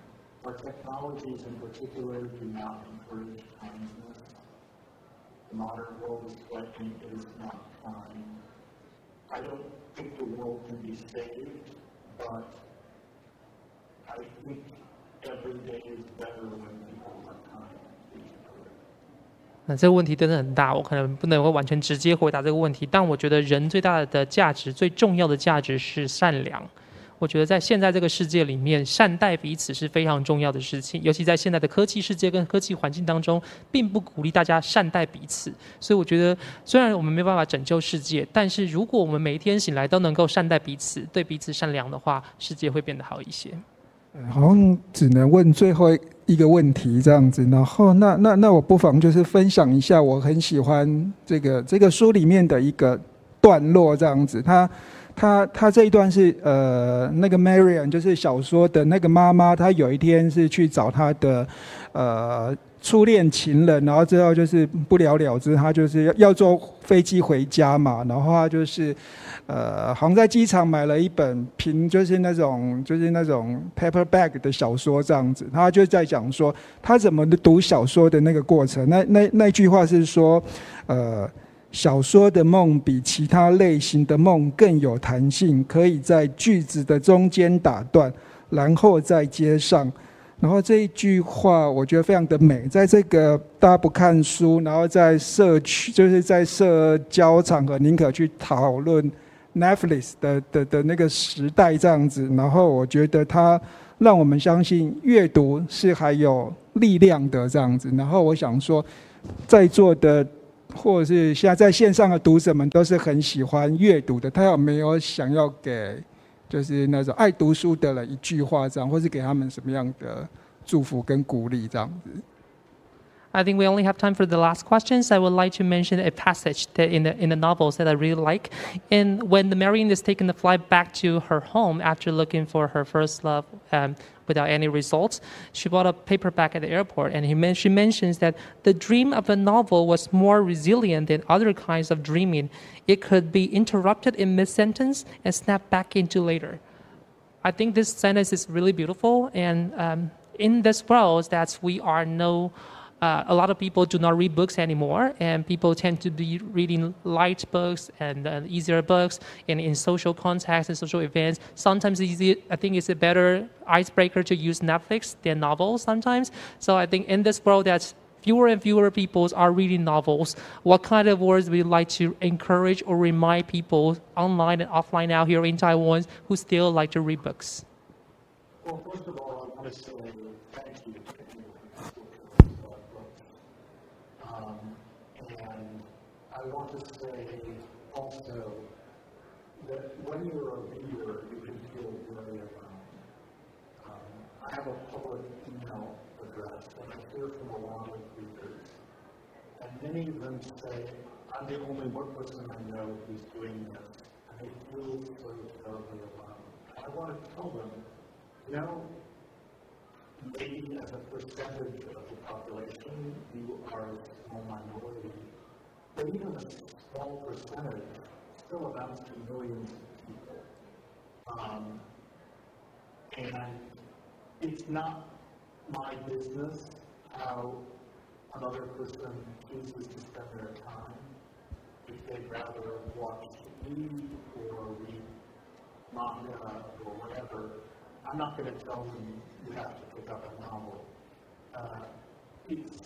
our technologies in particular do not encourage kindness. The modern world is threatening, it is not kind. I don't think the world can be saved, but I think 那这个问题真的很大，我可能不能够完全直接回答这个问题。但我觉得人最大的价值、最重要的价值是善良。我觉得在现在这个世界里面，善待彼此是非常重要的事情。尤其在现在的科技世界跟科技环境当中，并不鼓励大家善待彼此。所以我觉得，虽然我们没办法拯救世界，但是如果我们每一天醒来都能够善待彼此、对彼此善良的话，世界会变得好一些。好像只能问最后一个问题这样子，然后那那那我不妨就是分享一下我很喜欢这个这个书里面的一个段落这样子，他他他这一段是呃那个 Marian 就是小说的那个妈妈，她有一天是去找她的呃。初恋情人，然后之后就是不了了之。她就是要要坐飞机回家嘛，然后她就是，呃，好像在机场买了一本平，就是那种就是那种 paperback 的小说这样子。他就在讲说他怎么读小说的那个过程。那那那句话是说，呃，小说的梦比其他类型的梦更有弹性，可以在句子的中间打断，然后再接上。然后这一句话我觉得非常的美，在这个大家不看书，然后在社区就是在社交场合宁可去讨论 Netflix 的的的那个时代这样子，然后我觉得它让我们相信阅读是还有力量的这样子。然后我想说，在座的或者是现在在线上的读者们都是很喜欢阅读的，他有没有想要给？就是那种爱读书的人一句话这样，或是给他们什么样的祝福跟鼓励这样子。I think we only have time for the last questions. I would like to mention a passage in the in the novels that I really like. And when the Marion is taking the flight back to her home after looking for her first love. Um, without any results. She bought a paperback at the airport, and he she mentions that the dream of a novel was more resilient than other kinds of dreaming. It could be interrupted in mid sentence and snapped back into later. I think this sentence is really beautiful, and um, in this world, that we are no uh, a lot of people do not read books anymore, and people tend to be reading light books and uh, easier books. And in social contexts and social events, sometimes easy, I think it's a better icebreaker to use Netflix than novels sometimes. So I think in this world that fewer and fewer people are reading novels, what kind of words would you like to encourage or remind people online and offline out here in Taiwan who still like to read books? Well, first of all, I thank you to anyone who supports books. Um, and I want to say also that when you're a reader, you can feel very alone. Um, I have a public email address, and I hear from a lot of readers. And many of them say, I'm the only one person I know who's doing this, and they feel so terribly alone. And I want to tell them, you know, maybe as a percentage of the population, you are a small minority, but even a small percentage still amounts to millions of people. Um, and it's not my business how another person chooses to spend their time. If they'd rather watch TV or read manga or whatever, I'm not going to tell them you have to pick up a novel. Uh, it's,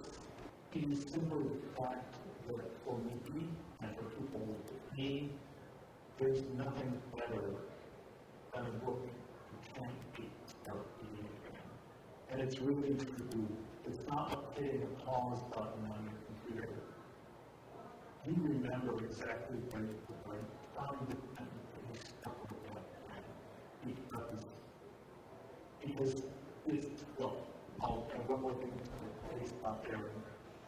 it is simply the fact that for me and for people like me, there's nothing better than a book you can't beat without reading again. And it's really true. It's not like hitting a pause button on your computer. You remember exactly where you it, found it, and you stuck with that. Because because it's, well, I'll, and one more thing, please stop there and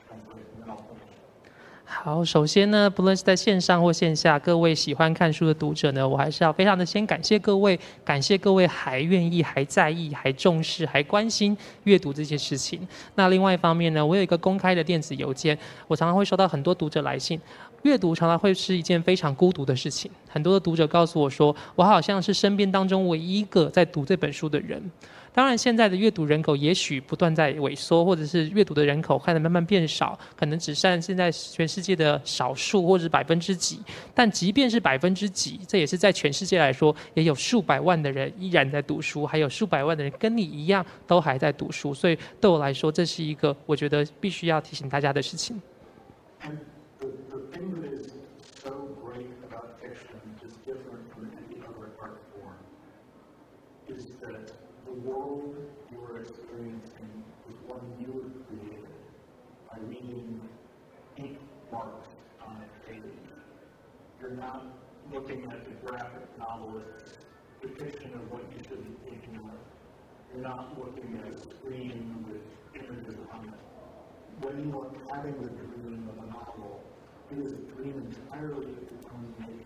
translate, and then I'll. 好，首先呢，不论是在线上或线下，各位喜欢看书的读者呢，我还是要非常的先感谢各位，感谢各位还愿意、还在意、还重视、还关心阅读这些事情。那另外一方面呢，我有一个公开的电子邮件，我常常会收到很多读者来信。阅读常常会是一件非常孤独的事情，很多的读者告诉我说，我好像是身边当中唯一一个在读这本书的人。当然，现在的阅读人口也许不断在萎缩，或者是阅读的人口开始慢慢变少，可能只剩现在全世界的少数或者百分之几。但即便是百分之几，这也是在全世界来说，也有数百万的人依然在读书，还有数百万的人跟你一样都还在读书。所以对我来说，这是一个我觉得必须要提醒大家的事情。you're not looking at the graphic novelist's depiction of what you should be thinking of. You're not looking at a screen with images on it. When you are having the dream of a novel, it is a dream entirely of your own making.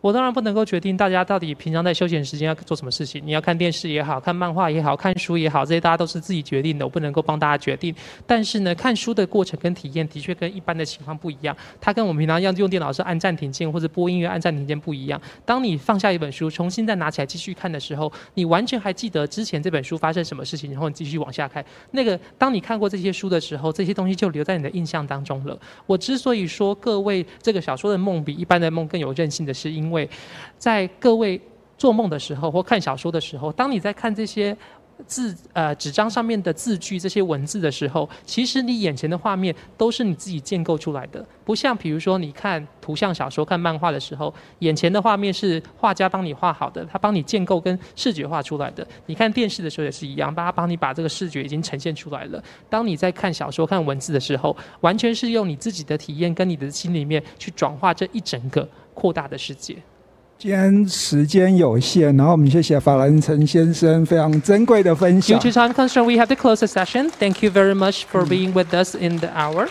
我当然不能够决定大家到底平常在休闲时间要做什么事情。你要看电视也好，看漫画也好，看书也好，这些大家都是自己决定的，我不能够帮大家决定。但是呢，看书的过程跟体验的确跟一般的情况不一样。它跟我们平常要用电脑是按暂停键或者播音乐按暂停键不一样。当你放下一本书，重新再拿起来继续看的时候，你完全还记得之前这本书发生什么事情，然后你继续往下看。那个当你看过这些书的时候，这些东西就留在你的印象当中了。我之所以说各位这个小说的梦比一般的梦更有韧性的是因。因为在各位做梦的时候或看小说的时候，当你在看这些字呃纸张上面的字句、这些文字的时候，其实你眼前的画面都是你自己建构出来的，不像比如说你看图像小说、看漫画的时候，眼前的画面是画家帮你画好的，他帮你建构跟视觉化出来的。你看电视的时候也是一样，他帮你把这个视觉已经呈现出来了。当你在看小说、看文字的时候，完全是用你自己的体验跟你的心里面去转化这一整个。扩大的世界。今天时间有限，然后我们谢谢法兰城先生非常珍贵的分享。Due to time constraint, we have to close the session. Thank you very much for being with us in the hour.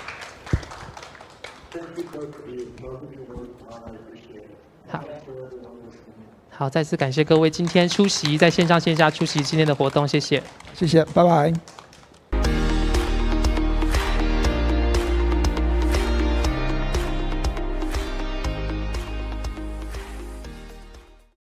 好，好，再次感谢各位今天出席，在线上线下出席今天的活动，谢谢，谢谢，拜拜。